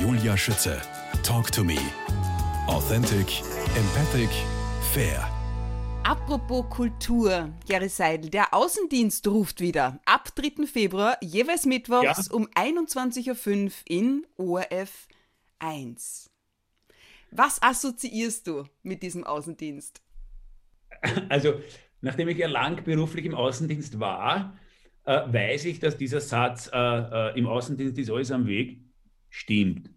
Julia Schütze. Talk to me. Authentic, empathic, fair. Apropos Kultur, Gary Seidel, der Außendienst ruft wieder. Ab 3. Februar, jeweils mittwochs Ja. um 21.05 Uhr in ORF 1. Was assoziierst du mit diesem Außendienst? Also, nachdem ich ja lang beruflich im Außendienst war, äh, weiß ich, dass dieser Satz, äh, äh, im Außendienst ist alles am Weg, stimmt.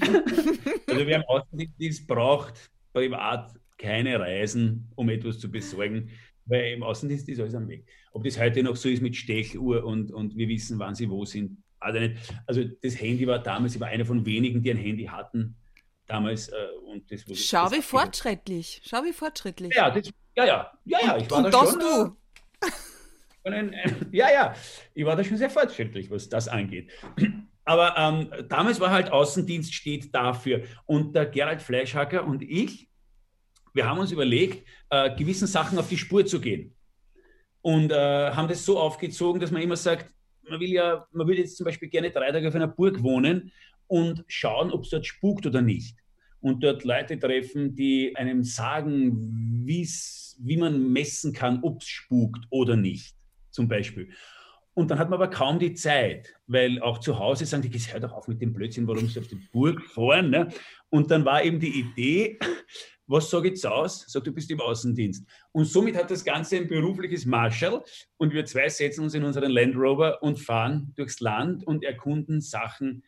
also, wer im Außendienst ist, braucht privat keine Reisen, um etwas zu besorgen, weil im Außendienst ist alles am Weg. Ob das heute noch so ist mit Stechuhr und, und wir wissen, wann sie wo sind, also nicht. Also, das Handy war damals, ich war einer von wenigen, die ein Handy hatten. Damals, äh, und das wurde. Schau das wie fortschrittlich. Schau wie fortschrittlich. Ja, das, ja, ja, ja, ja, ich war Und da das schon. du. Ein, ein, ja, ja, ich war da schon sehr fortschrittlich, was das angeht. Aber ähm, damals war halt Außendienst steht dafür. Und der Gerald Fleischhacker und ich, wir haben uns überlegt, äh, gewissen Sachen auf die Spur zu gehen. Und äh, haben das so aufgezogen, dass man immer sagt, man will ja, man würde jetzt zum Beispiel gerne drei Tage auf einer Burg wohnen und schauen, ob es dort spukt oder nicht. Und dort Leute treffen, die einem sagen, wie man messen kann, ob es spukt oder nicht, zum Beispiel. Und dann hat man aber kaum die Zeit, weil auch zu Hause sagen die, hör doch auf mit dem Blödsinn, warum sie auf die Burg fahren. Ne? Und dann war eben die Idee, was sage ich jetzt aus? Sag, du bist im Außendienst. Und somit hat das Ganze ein berufliches Marshall und wir zwei setzen uns in unseren Land Rover und fahren durchs Land und erkunden Sachen,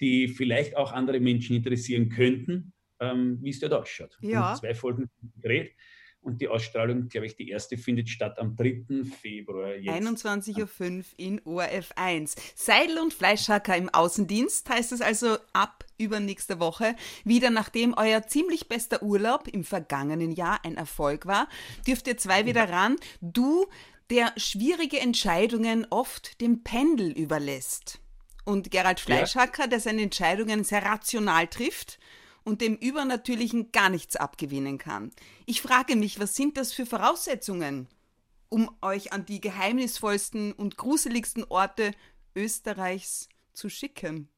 die vielleicht auch andere Menschen interessieren könnten, ähm, wie es dort ausschaut. Ja. Und zwei Folgen gedreht und die Ausstrahlung, glaube ich, die erste findet statt am 3. Februar. Jetzt. 21.05 Uhr in ORF 1. Seidel und Fleischhacker im Außendienst heißt es also ab übernächste Woche. Wieder nachdem euer ziemlich bester Urlaub im vergangenen Jahr ein Erfolg war, dürft ihr zwei wieder ran. Du, der schwierige Entscheidungen oft dem Pendel überlässt. Und Gerald Fleischhacker, der seine Entscheidungen sehr rational trifft und dem Übernatürlichen gar nichts abgewinnen kann. Ich frage mich, was sind das für Voraussetzungen? um euch an die geheimnisvollsten und gruseligsten Orte Österreichs zu schicken.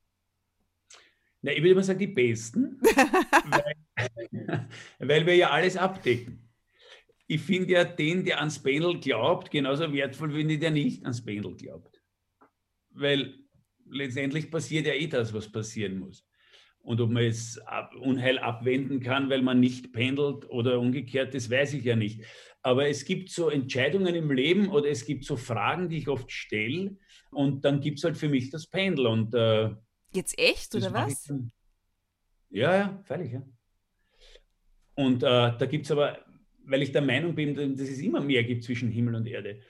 Na, ich würde mal sagen, die besten, weil, weil wir ja alles abdecken. Ich finde ja den, der ans Pendel glaubt, genauso wertvoll wie den, der nicht ans Pendel glaubt. Weil letztendlich passiert ja eh das, was passieren muss. Und ob man ab, Unheil abwenden kann, weil man nicht pendelt oder umgekehrt, das weiß ich ja nicht. Aber es gibt so Entscheidungen im Leben oder es gibt so Fragen, die ich oft stelle. Und dann gibt es halt für mich das Pendel. Und äh, Jetzt echt, oder was? dann. Ja, ja, freilich, ja. Und äh, da gibt es aber, weil ich der Meinung bin, dass es immer mehr gibt zwischen Himmel und Erde.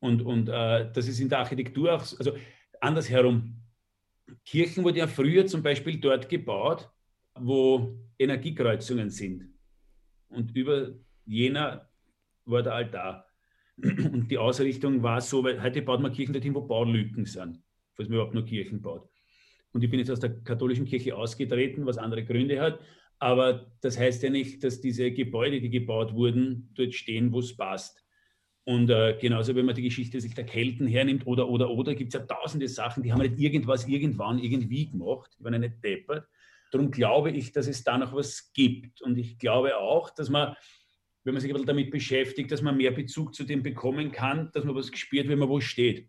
Und, und äh, das ist in der Architektur auch, so- also andersherum. Kirchen wurden ja früher zum Beispiel dort gebaut, wo Energiekreuzungen sind. Und über jener war der Altar. Und die Ausrichtung war so, weil heute baut man Kirchen dorthin, wo Baulücken sind, falls man überhaupt nur Kirchen baut. Und ich bin jetzt aus der katholischen Kirche ausgetreten, was andere Gründe hat. Aber das heißt ja nicht, dass diese Gebäude, die gebaut wurden, dort stehen, wo es passt. Und äh, genauso, wenn man die Geschichte sich der Kelten hernimmt oder, oder, oder, gibt es ja tausende Sachen, die haben nicht irgendwas irgendwann irgendwie gemacht, die waren ja nicht deppert. Darum glaube ich, dass es da noch was gibt. Und ich glaube auch, dass man, wenn man sich ein bisschen damit beschäftigt, dass man mehr Bezug zu dem bekommen kann, dass man was gespürt, wenn man wo steht.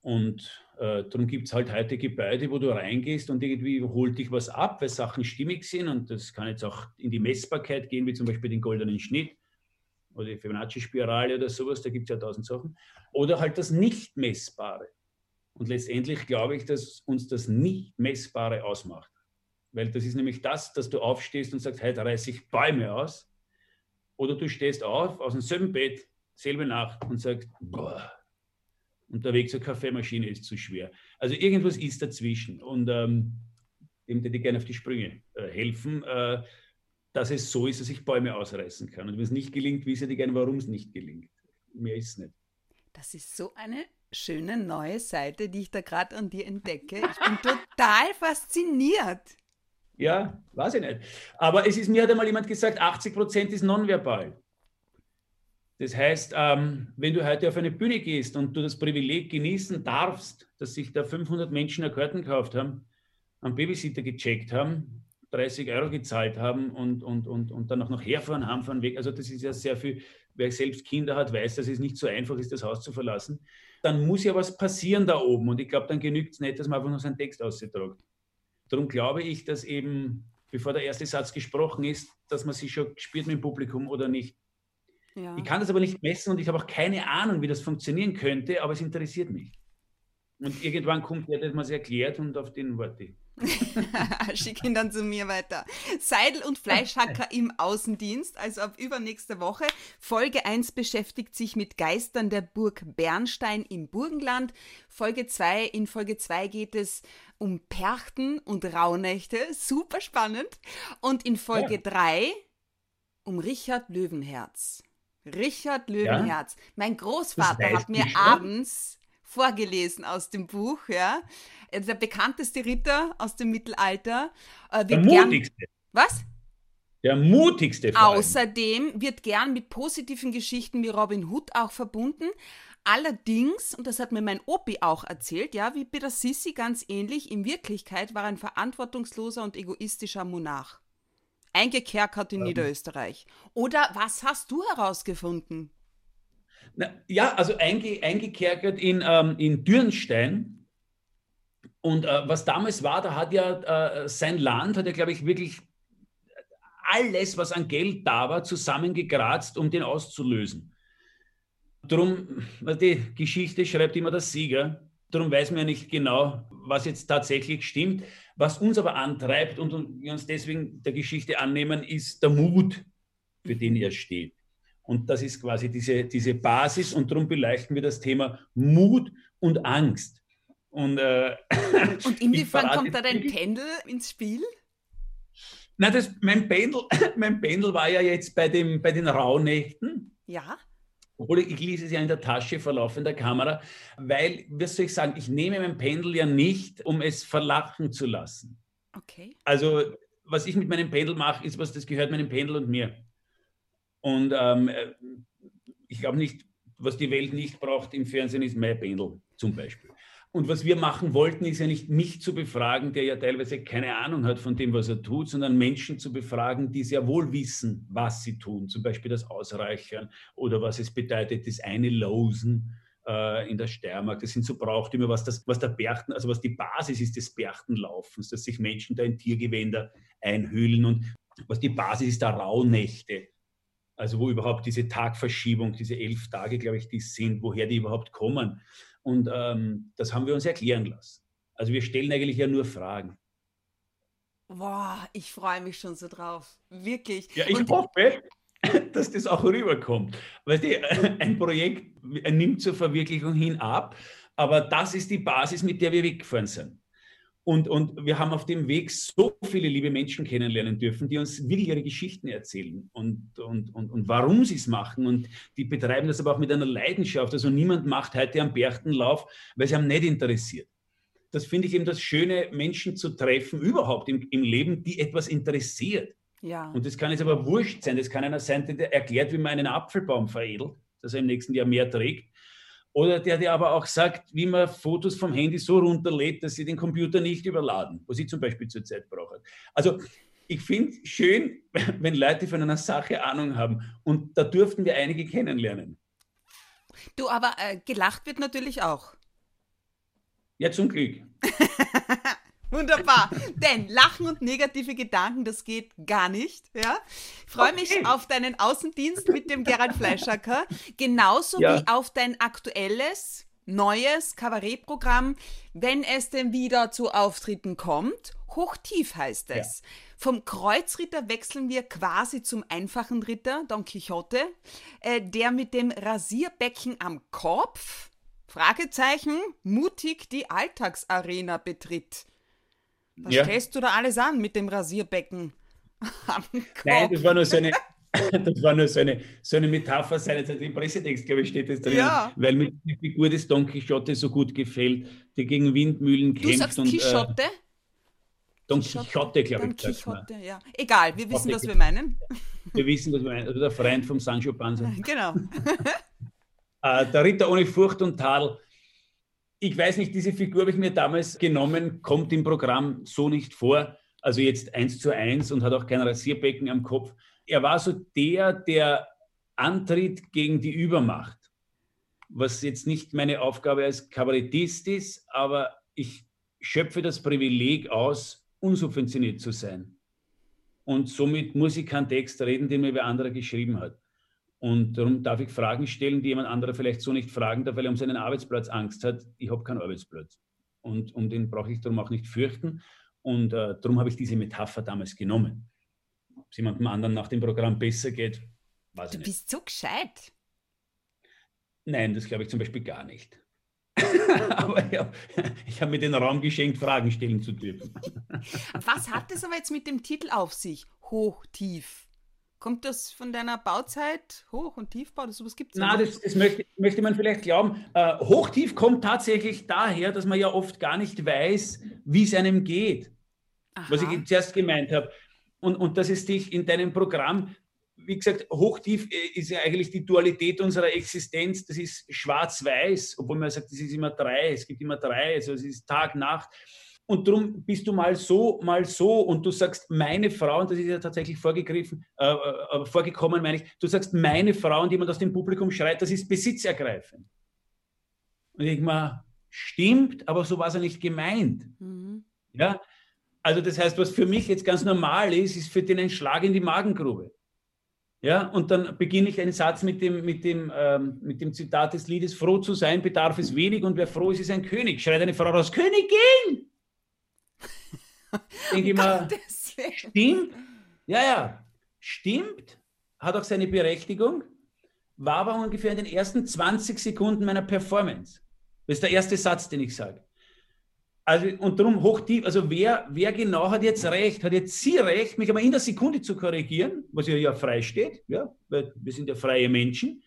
Und äh, darum gibt es halt heute Gebäude, wo du reingehst und irgendwie holt dich was ab, weil Sachen stimmig sind. Und das kann jetzt auch in die Messbarkeit gehen, wie zum Beispiel den goldenen Schnitt oder die Fibonacci-Spirale oder sowas, da gibt es ja tausend Sachen. Oder halt das Nicht-Messbare. Und letztendlich glaube ich, dass uns das Nicht-Messbare ausmacht. Weil das ist nämlich das, dass du aufstehst und sagst, heute reiße ich Bäume aus. Oder du stehst auf aus demselben Bett, selbe Nacht und sagst, boah, und der Weg zur Kaffeemaschine ist zu schwer. Also irgendwas ist dazwischen. Und ähm, dem hätte ich gerne auf die Sprünge äh, helfen, äh, dass es so ist, dass ich Bäume ausreißen kann. Und wenn es nicht gelingt, wisse ich gerne, warum es nicht gelingt. Mehr ist es nicht. Das ist so eine schöne neue Seite, die ich da gerade an dir entdecke. Ich bin total fasziniert. Ja, weiß ich nicht. Aber es ist, mir hat einmal jemand gesagt, 80 Prozent ist nonverbal. Das heißt, ähm, wenn du heute auf eine Bühne gehst und du das Privileg genießen darfst, dass sich da 500 Menschen eine Karten gekauft haben, einen Babysitter gecheckt haben, 30 Euro gezahlt haben und, und, und, und dann auch noch herfahren, heimfahren, weg. Also das ist ja sehr viel, wer selbst Kinder hat, weiß, dass es nicht so einfach ist, das Haus zu verlassen. Dann muss ja was passieren da oben und ich glaube, dann genügt es nicht, dass man einfach nur seinen Text ausgetragen. Darum glaube ich, dass eben, bevor der erste Satz gesprochen ist, dass man sich schon spürt mit dem Publikum oder nicht. Ja. Ich kann das aber nicht messen und ich habe auch keine Ahnung, wie das funktionieren könnte, aber es interessiert mich. Und irgendwann kommt der, der es erklärt und auf den warte ich. Schick ihn dann zu mir weiter. Seidel und Fleischhacker im Außendienst, also ab übernächste Woche. Folge 1 beschäftigt sich mit Geistern der Burg Bernstein im Burgenland. Folge 2, in Folge 2 geht es um Perchten und Rauhnächte. Super spannend. Und in Folge 3 ja. um Richard Löwenherz. Richard Löwenherz. Ja? Mein Großvater hat mir abends vorgelesen aus dem Buch, ja. Äh, der bekannteste Ritter aus dem Mittelalter. Äh, der mutigste. Was? Der mutigste. Außerdem wird gern mit positiven Geschichten wie Robin Hood auch verbunden. Allerdings, und das hat mir mein Opi auch erzählt, ja, wie Peter Sissi ganz ähnlich, in Wirklichkeit war ein verantwortungsloser und egoistischer Monarch. Eingekerkert in ja. Niederösterreich. Oder was hast du herausgefunden? Na, ja, also einge, eingekerkert in, ähm, in Dürnstein. Und äh, was damals war, da hat ja äh, sein Land, hat ja, glaube ich, wirklich alles, was an Geld da war, zusammengekratzt, um den auszulösen. Drum, die Geschichte schreibt immer der Sieger. Darum weiß man ja nicht genau, was jetzt tatsächlich stimmt. Was uns aber antreibt und wir uns deswegen der Geschichte annehmen, ist der Mut, für den er steht. Und das ist quasi diese, diese Basis und darum beleuchten wir das Thema Mut und Angst. Und, äh, und inwiefern kommt da dein Pendel ins Spiel? Na, das, mein, Pendel, mein Pendel war ja jetzt bei, dem, bei den Rauhnächten. Ja. Obwohl ich, lese es ja in der Tasche vor laufender Kamera, weil, was soll ich sagen, ich nehme mein Pendel ja nicht, um es verlachen zu lassen. Okay. Also, was ich mit meinem Pendel mache, ist was, das gehört meinem Pendel und mir. Und ähm, äh, ich glaube nicht, was die Welt nicht braucht im Fernsehen, ist mein Pendel zum Beispiel. Und was wir machen wollten, ist ja nicht mich zu befragen, der ja teilweise keine Ahnung hat von dem, was er tut, sondern Menschen zu befragen, die sehr wohl wissen, was sie tun. Zum Beispiel das Ausreichern oder was es bedeutet, das eine Losen äh, in der Steiermark. Das sind so Brauchtümer, was, das, was der Berchten, also was die Basis ist des Berchtenlaufens, dass sich Menschen da in Tiergewänder einhüllen und was die Basis ist der Rauhnächte also wo überhaupt diese Tagverschiebung, diese elf Tage, glaube ich, die sind, woher die überhaupt kommen. Und ähm, das haben wir uns erklären lassen. Also wir stellen eigentlich ja nur Fragen. Boah, ich freue mich schon so drauf. Wirklich. Ja, ich Und hoffe, dass das auch rüberkommt. Weil die, ein Projekt nimmt zur Verwirklichung hin ab, aber das ist die Basis, mit der wir weggefahren sind. Und, und wir haben auf dem Weg so viele liebe Menschen kennenlernen dürfen, die uns wirklich ihre Geschichten erzählen und, und, und, und warum sie es machen. Und die betreiben das aber auch mit einer Leidenschaft. Also niemand macht heute am Berchtenlauf, weil sie haben nicht interessiert. Das finde ich eben das Schöne, Menschen zu treffen, überhaupt im, im Leben, die etwas interessiert. Ja. Und das kann jetzt aber wurscht sein. Das kann einer sein, der erklärt, wie man einen Apfelbaum veredelt, dass er im nächsten Jahr mehr trägt. Oder der dir aber auch sagt, wie man Fotos vom Handy so runterlädt, dass sie den Computer nicht überladen, was ich zum Beispiel zurzeit brauche. Also ich finde schön, wenn Leute von einer Sache Ahnung haben. Und da durften wir einige kennenlernen. Du, aber äh, gelacht wird natürlich auch. Ja, zum Glück. Wunderbar. Denn Lachen und negative Gedanken, das geht gar nicht. Ja? Ich freue okay. mich auf deinen Außendienst mit dem Gerald Fleischacker. Genauso ja. wie auf dein aktuelles, neues Kabarettprogramm, wenn es denn wieder zu Auftritten kommt. Hochtief heißt es. Ja. Vom Kreuzritter wechseln wir quasi zum einfachen Ritter, Don Quixote, äh, der mit dem Rasierbecken am Kopf, Fragezeichen, mutig die Alltagsarena betritt. Was ja. stellst du da alles an mit dem Rasierbecken? Nein, das war nur so eine, das war nur so eine, so eine Metapher seines im Pressetext, glaube ich, steht das drin, ja. weil mir die Figur des Don Quixote so gut gefällt, der gegen Windmühlen kämpft. Du sagst und, Quixote? Äh, Don Quixote, glaube ich. Don Quixote, ja. Egal, wir wissen, was wir meinen. Wir wissen, was wir meinen. Also der Freund vom Sancho Panza. Genau. äh, der Ritter ohne Furcht und Tadel. Ich weiß nicht, diese Figur habe ich mir damals genommen, kommt im Programm so nicht vor. Also jetzt eins zu eins und hat auch kein Rasierbecken am Kopf. Er war so der, der antritt gegen die Übermacht. Was jetzt nicht meine Aufgabe als Kabarettist ist, aber ich schöpfe das Privileg aus, unsubventioniert zu sein. Und somit muss ich keinen Text reden, den mir wer anderer geschrieben hat. Und darum darf ich Fragen stellen, die jemand anderer vielleicht so nicht fragen darf, weil er um seinen Arbeitsplatz Angst hat. Ich habe keinen Arbeitsplatz. Und um den brauche ich darum auch nicht fürchten. Und äh, darum habe ich diese Metapher damals genommen. Ob es jemandem anderen nach dem Programm besser geht, weiß du ich nicht. Du bist so gescheit. Nein, das glaube ich zum Beispiel gar nicht. aber ja, ich habe mir den Raum geschenkt, Fragen stellen zu dürfen. Was hat es aber jetzt mit dem Titel auf sich? Hoch, tief. Kommt das von deiner Bauzeit, Hoch- und Tiefbau? Das, sowas gibt es Nein, das, das möchte, möchte, man vielleicht glauben. Äh, Hochtief kommt tatsächlich daher, dass man ja oft gar nicht weiß, wie es einem geht. Aha. Was ich zuerst gemeint habe. Und, und dass es dich in deinem Programm wie gesagt, hochtief äh, ist ja eigentlich die Dualität unserer Existenz. Das ist schwarz-weiß, obwohl man sagt, es ist immer drei. Es gibt immer drei, also es ist Tag, Nacht. Und darum bist du mal so, mal so und du sagst, meine Frau, und das ist ja tatsächlich vorgegriffen, äh, äh, vorgekommen, meine ich, du sagst, meine Frau und jemand aus dem Publikum schreit, das ist besitzergreifend. Und ich denke mal, stimmt, aber so war es ja nicht gemeint. Mhm. Ja, also das heißt, was für mich jetzt ganz normal ist, ist für den ein Schlag in die Magengrube. Ja, und dann beginne ich einen Satz mit dem, mit, dem, ähm, mit dem Zitat des Liedes: Froh zu sein bedarf es wenig und wer froh ist, ist ein König. Schreit eine Frau raus: Königin! Denke ich mal, stimmt. Ja, ja, stimmt. Hat auch seine Berechtigung. War aber ungefähr in den ersten 20 Sekunden meiner Performance. Das ist der erste Satz, den ich sage. Also, und darum hochtief, also wer, wer genau hat jetzt recht? Hat jetzt sie recht, mich aber in der Sekunde zu korrigieren, was ihr ja frei steht, ja, weil wir sind ja freie Menschen.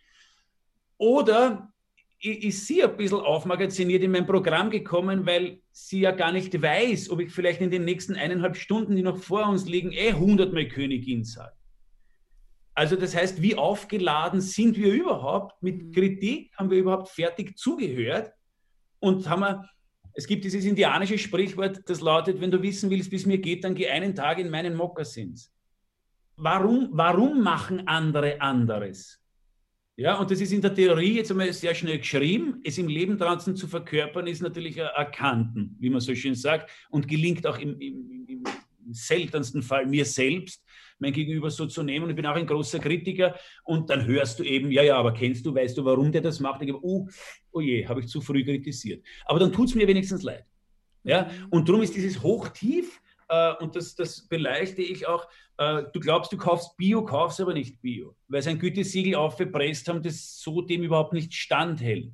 Oder ist sie ein bisschen aufmagaziniert in mein Programm gekommen, weil sie ja gar nicht weiß, ob ich vielleicht in den nächsten eineinhalb Stunden, die noch vor uns liegen, eh hundertmal Königin sage. Also das heißt, wie aufgeladen sind wir überhaupt mit mhm. Kritik? Haben wir überhaupt fertig zugehört? Und haben wir es gibt dieses indianische Sprichwort, das lautet, wenn du wissen willst, wie es mir geht, dann geh einen Tag in meinen Mokassins. Warum, warum machen andere anderes? Ja, und das ist in der Theorie jetzt einmal sehr schnell geschrieben. Es im Leben draußen zu verkörpern, ist natürlich erkannten, wie man so schön sagt, und gelingt auch im, im, im seltensten Fall mir selbst mein Gegenüber so zu nehmen. Und ich bin auch ein großer Kritiker. Und dann hörst du eben, ja, ja, aber kennst du, weißt du, warum der das macht? Ich denke, oh, oh je, habe ich zu früh kritisiert. Aber dann tut es mir wenigstens leid. Ja? Und darum ist dieses Hochtief, äh, und das, das beleuchte ich auch, äh, du glaubst, du kaufst Bio, kaufst aber nicht Bio, weil sein Gütesiegel aufgepresst haben, das so dem überhaupt nicht standhält.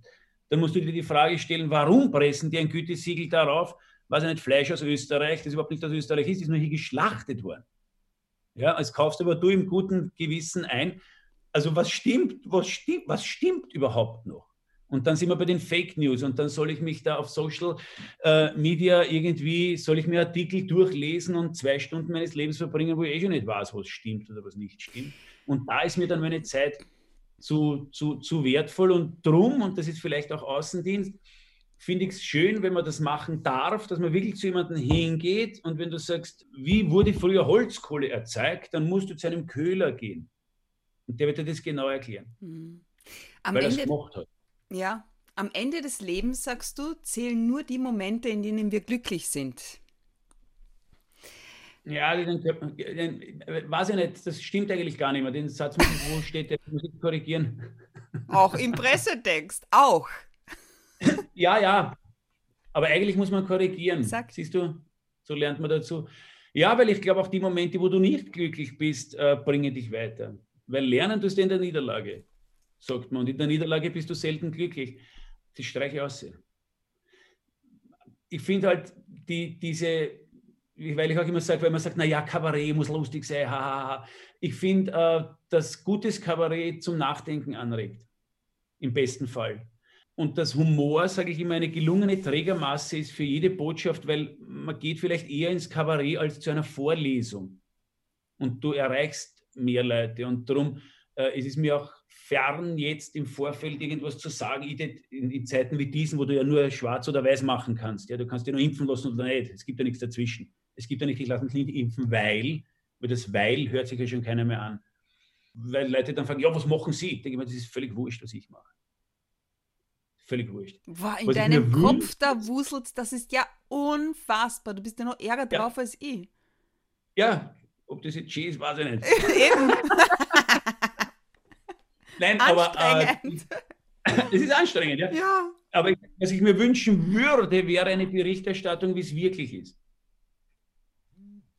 Dann musst du dir die Frage stellen, warum pressen die ein Gütesiegel darauf? Was nicht, Fleisch aus Österreich, das überhaupt nicht aus Österreich ist, ist nur hier geschlachtet worden. Ja, es kaufst aber du im guten Gewissen ein. Also was stimmt, was stimmt, was stimmt überhaupt noch? Und dann sind wir bei den Fake News und dann soll ich mich da auf Social äh, Media irgendwie, soll ich mir Artikel durchlesen und zwei Stunden meines Lebens verbringen, wo ich eh schon nicht weiß, was stimmt oder was nicht stimmt. Und da ist mir dann meine Zeit zu, zu, zu wertvoll und drum, und das ist vielleicht auch Außendienst, finde ich es schön, wenn man das machen darf, dass man wirklich zu jemandem hingeht und wenn du sagst, wie wurde früher Holzkohle erzeugt, dann musst du zu einem Köhler gehen. Und der wird dir das genau erklären. Mhm. Am weil er es gemacht hat. Ja, am Ende des Lebens, sagst du, zählen nur die Momente, in denen wir glücklich sind. Ja, den, den, weiß ich nicht, das stimmt eigentlich gar nicht mehr. Den Satz, wo steht, der muss ich korrigieren. Auch im Pressetext, auch. Ja, ja. Aber eigentlich muss man korrigieren. Sag. Siehst du, so lernt man dazu. Ja, weil ich glaube, auch die Momente, wo du nicht glücklich bist, äh, bringen dich weiter. Weil lernen tust du in der Niederlage, sagt man. Und in der Niederlage bist du selten glücklich. Das streiche aus. Ich finde halt die, diese, weil ich auch immer sage, weil man sagt, naja, Kabarett muss lustig sein, hahaha. Ich finde, äh, dass gutes Kabarett zum Nachdenken anregt. Im besten Fall und das Humor, sage ich immer, eine gelungene Trägermasse ist für jede Botschaft, weil man geht vielleicht eher ins Kabarett als zu einer Vorlesung. Und du erreichst mehr Leute. Und darum äh, es ist mir auch fern, jetzt im Vorfeld irgendwas zu sagen, in, in, Zeiten wie diesen, wo du ja nur schwarz oder weiß machen kannst. Ja, du kannst dir nur impfen lassen oder nicht. Es gibt ja nichts dazwischen. Es gibt ja nicht, ich lasse mich nicht impfen, weil, weil das Weil hört sich ja schon keiner mehr an. Weil Leute dann fragen, ja, was machen Sie? Ich denke mir, das ist völlig wurscht, was ich mache völlig wurscht. Wow, in Was deinem Kopf da wuselt, das ist ja unfassbar. Du bist ja noch ärger ja. drauf als ich. Ja, ob das jetzt schön ist, weiß ich nicht. Eben. Nein, aber äh, es ist anstrengend, ja. ja. Aber was ich mir wünschen würde, wäre eine Berichterstattung, wie es wirklich ist.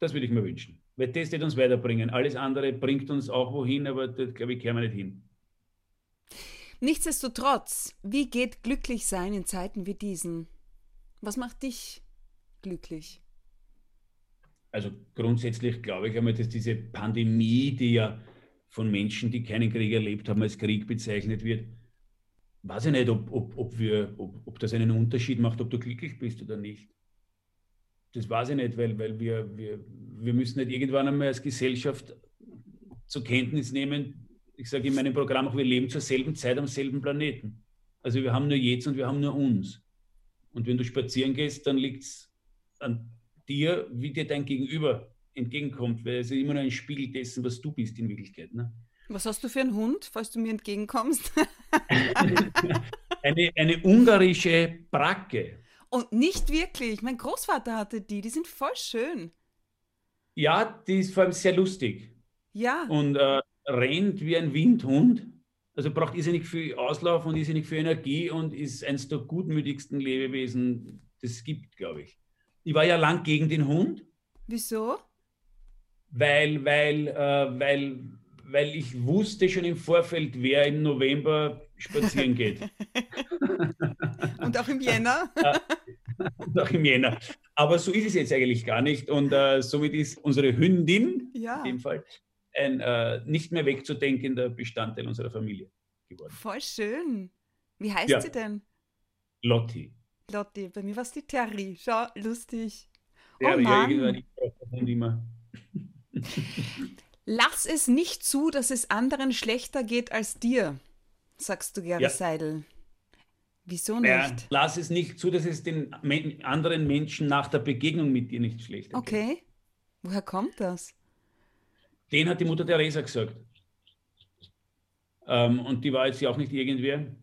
Das würde ich mir wünschen. Weil das wird uns weiterbringen. Alles andere bringt uns auch wohin, aber das, glaube ich, kehren wir nicht hin. Nichtsdestotrotz, wie geht glücklich sein in Zeiten wie diesen? Was macht dich glücklich? Also grundsätzlich glaube ich einmal, dass diese Pandemie, die ja von Menschen, die keinen Krieg erlebt haben, als Krieg bezeichnet wird, weiß ich nicht, ob, ob, ob, wir, ob, ob das einen Unterschied macht, ob du glücklich bist oder nicht. Das weiß ich nicht, weil, weil wir, wir, wir müssen nicht irgendwann einmal als Gesellschaft zur Kenntnis nehmen, ich sage in meinem Programm auch, wir leben zur selben Zeit am selben Planeten. Also wir haben nur jetzt und wir haben nur uns. Und wenn du spazieren gehst, dann liegt es an dir, wie dir dein Gegenüber entgegenkommt, weil es ist immer nur ein Spiegel dessen, was du bist in Wirklichkeit. Ne? Was hast du für einen Hund, falls du mir entgegenkommst? eine, eine ungarische Bracke. Und nicht wirklich. Mein Großvater hatte die, die sind voll schön. Ja, die ist vor allem sehr lustig. Ja. Und äh, rennt wie ein Windhund. Also braucht irrsinnig viel Auslauf und irrsinnig viel Energie und ist eines der gutmütigsten Lebewesen, das es gibt, glaube ich. Ich war ja lang gegen den Hund. Wieso? Weil, weil, äh, weil, weil ich wusste schon im Vorfeld, wer im November spazieren geht. und auch im Jänner? und auch im Jänner. Aber so ist es jetzt eigentlich gar nicht. Und äh, somit ist unsere Hündin, ja. in dem Fall, ein äh, nicht mehr wegzudenkender Bestandteil unserer Familie geworden. Voll schön. Wie heißt ja. sie denn? Lotti. Lotti, bei mir war es die Terry. Schau, lustig. Terry, oh Mann. immer. Lass es nicht zu, dass es anderen schlechter geht als dir, sagst du, Gary ja. Seidel. Wieso nicht? Ja, lass es nicht zu, dass es den anderen Menschen nach der Begegnung mit dir nicht schlechter okay. geht. Okay. Woher kommt das? Den hat die Mutter Teresa gesagt. Ähm, und die war jetzt ja auch nicht irgendwer.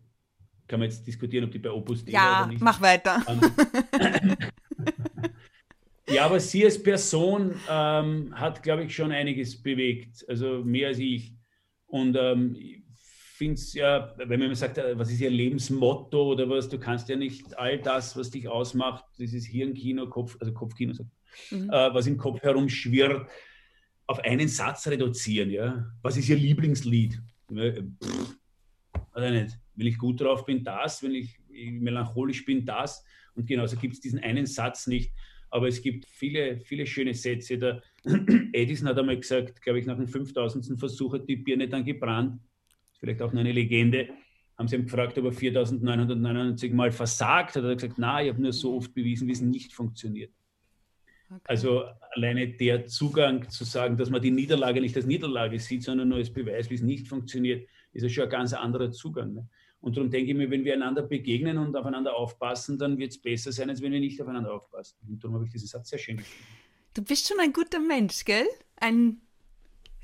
Kann man jetzt diskutieren, ob die bei Opus ja, oder nicht. Ja, mach weiter. Ja, aber sie als Person ähm, hat, glaube ich, schon einiges bewegt. Also mehr als ich. Und ähm, ich finde es ja, wenn man sagt, äh, was ist ihr Lebensmotto oder was, du kannst ja nicht all das, was dich ausmacht, dieses Hirnkino, Kopf, also Kopfkino, mhm. äh, was im Kopf herumschwirrt, auf einen Satz reduzieren. Ja? Was ist Ihr Lieblingslied? Pff, also nicht. Wenn ich gut drauf bin, das. Wenn ich melancholisch bin, das. Und genauso gibt es diesen einen Satz nicht. Aber es gibt viele, viele schöne Sätze. Der Edison hat einmal gesagt, glaube ich, nach dem 5000. Versuch hat die Birne dann gebrannt. Vielleicht auch nur eine Legende. Haben sie ihn gefragt, ob er 4999 Mal versagt hat. Hat er gesagt, na, ich habe nur so oft bewiesen, wie es nicht funktioniert. Okay. Also alleine der Zugang zu sagen, dass man die Niederlage nicht als Niederlage sieht, sondern nur als Beweis, wie es nicht funktioniert, ist ja schon ein ganz anderer Zugang. Ne? Und darum denke ich mir, wenn wir einander begegnen und aufeinander aufpassen, dann wird es besser sein, als wenn wir nicht aufeinander aufpassen. Und darum habe ich diesen Satz sehr schön gefunden. Du bist schon ein guter Mensch, gell? Ein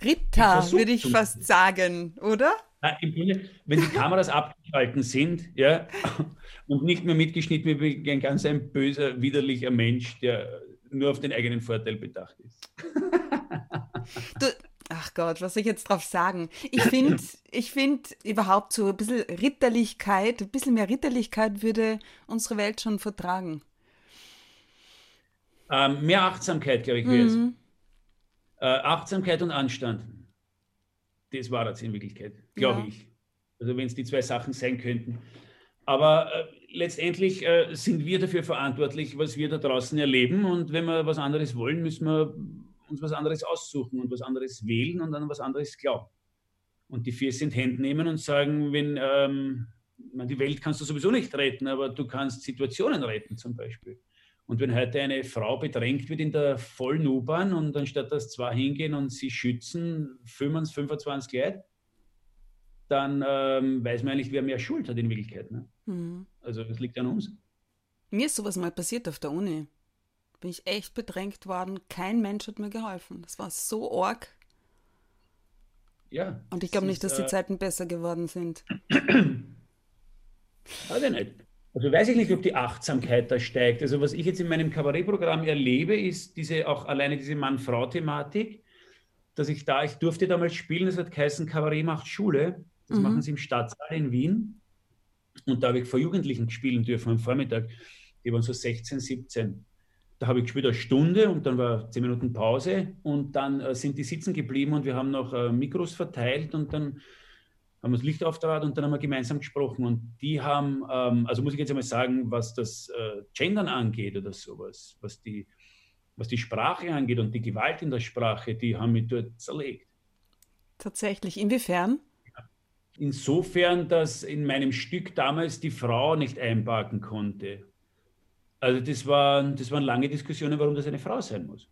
Ritter, würde ich fast sagen, oder? Grunde, wenn die Kameras abgeschalten sind, ja, und nicht mehr mitgeschnitten wie ein ganz ein böser, widerlicher Mensch, der nur auf den eigenen Vorteil bedacht ist. Du, ach Gott, was soll ich jetzt drauf sagen? Ich finde ich find überhaupt so ein bisschen Ritterlichkeit, ein bisschen mehr Ritterlichkeit würde unsere Welt schon vertragen. Ähm, mehr Achtsamkeit, glaube ich, wäre es. Mhm. Äh, Achtsamkeit und Anstand. Das war das in Wirklichkeit, glaube ja. ich. Also wenn es die zwei Sachen sein könnten. Aber äh, letztendlich äh, sind wir dafür verantwortlich, was wir da draußen erleben. Und wenn wir was anderes wollen, müssen wir uns was anderes aussuchen und was anderes wählen und an was anderes glauben. Und die vier sind Händen nehmen und sagen, wenn, ähm, die Welt kannst du sowieso nicht retten, aber du kannst Situationen retten zum Beispiel. Und wenn heute eine Frau bedrängt wird in der vollen U-Bahn und anstatt dass zwei hingehen und sie schützen, 25 Leute, dann ähm, weiß man eigentlich, wer mehr Schuld hat in Wirklichkeit. Ne? Mhm. Also das liegt an uns. Mir ist sowas mal passiert auf der Uni. Bin ich echt bedrängt worden. Kein Mensch hat mir geholfen. Das war so arg. Ja. Und ich glaube nicht, dass die äh, Zeiten besser geworden sind. Weiß ich nicht. Also weiß ich nicht, ob die Achtsamkeit da steigt. Also was ich jetzt in meinem Kabarettprogramm erlebe, ist diese auch alleine diese Mann-Frau-Thematik, dass ich da, ich durfte damals spielen, das hat geheißen Kabarett macht Schule. Das mhm. machen sie im Stadtsaal in Wien. Und da habe ich vor Jugendlichen spielen dürfen am Vormittag. Die waren so 16, 17. Da habe ich gespielt eine Stunde und dann war zehn Minuten Pause und dann äh, sind die sitzen geblieben und wir haben noch äh, Mikros verteilt und dann haben wir das Licht aufgetragen und dann haben wir gemeinsam gesprochen. Und die haben, ähm, also muss ich jetzt einmal sagen, was das äh, Gendern angeht oder sowas, was die, was die Sprache angeht und die Gewalt in der Sprache, die haben mich dort zerlegt. Tatsächlich. Inwiefern? Insofern, dass in meinem Stück damals die Frau nicht einparken konnte. Also das, war, das waren lange Diskussionen, warum das eine Frau sein muss.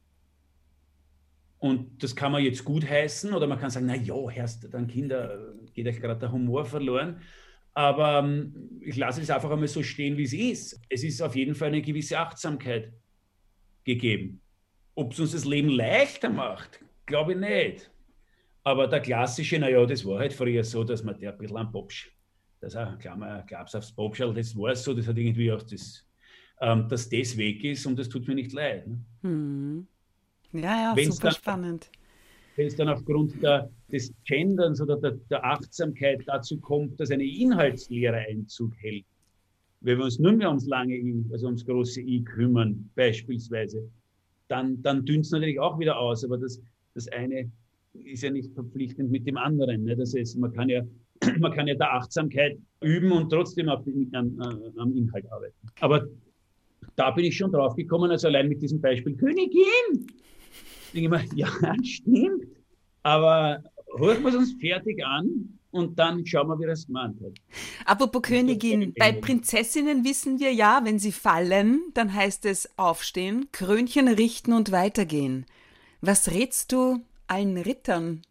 Und das kann man jetzt gut heißen oder man kann sagen, na ja, Herrst, dann Kinder, geht euch gerade der Humor verloren. Aber ähm, ich lasse es einfach einmal so stehen, wie es ist. Es ist auf jeden Fall eine gewisse Achtsamkeit gegeben. Ob es uns das Leben leichter macht, glaube ich nicht. Aber der klassische, naja, das war halt früher so, dass man der ein bisschen am Popsch, das man glaubt aufs Popschal, das war so, das hat irgendwie auch das, ähm, dass das weg ist und das tut mir nicht leid. Ne? Hm. Ja, ja, Wenn's super dann, spannend. Wenn es dann aufgrund der, des Genderns oder der, der, Achtsamkeit dazu kommt, dass eine Inhaltslehre Einzug hält, wenn wir uns nur mehr ums lange I, also ums große I kümmern, beispielsweise, dann, dann dünnt es natürlich auch wieder aus. Aber das, das eine ist ja nicht verpflichtend mit dem anderen. Ne? Das heißt, man kann ja, man kann ja der Achtsamkeit üben und trotzdem an, am Inhalt arbeiten. Aber da bin ich schon drauf gekommen, also allein mit diesem Beispiel Königin, denke ich mir, ja, stimmt, aber hören wir es uns fertig an und dann schauen wir, wie das gemeint hat. Apropos Königin, bei Prinzessinnen wissen wir ja, wenn sie fallen, dann heißt es aufstehen, Krönchen richten und weitergehen. Was rätst du allen Rittern?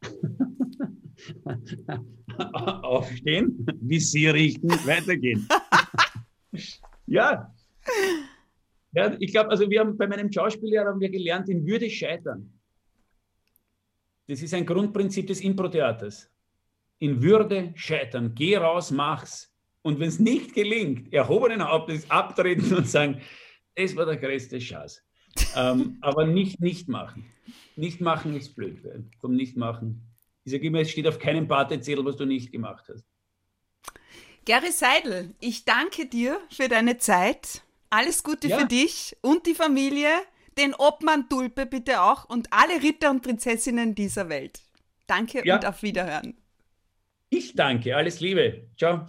aufstehen, Visier richten, weitergehen. ja, ja, ich glaube, also wir haben bei meinem Schauspiellehrer haben wir gelernt, in Würde scheitern. Das ist ein Grundprinzip des Impro-Theaters. In Würde scheitern. Geh raus, mach's. Und wenn es nicht gelingt, erhobenen Hauptes abtreten und sagen, es war der größte Schatz. ähm, aber nicht nicht machen. Nicht machen ist blöd. Vom Nicht-Machen. Ich sage immer, es steht auf keinem Batezettel, was du nicht gemacht hast. Gary Seidel, ich danke dir für deine Zeit. Alles Gute ja. für dich und die Familie, den Obmann Tulpe bitte auch und alle Ritter und Prinzessinnen dieser Welt. Danke ja. und auf Wiederhören. Ich danke, alles Liebe. Ciao.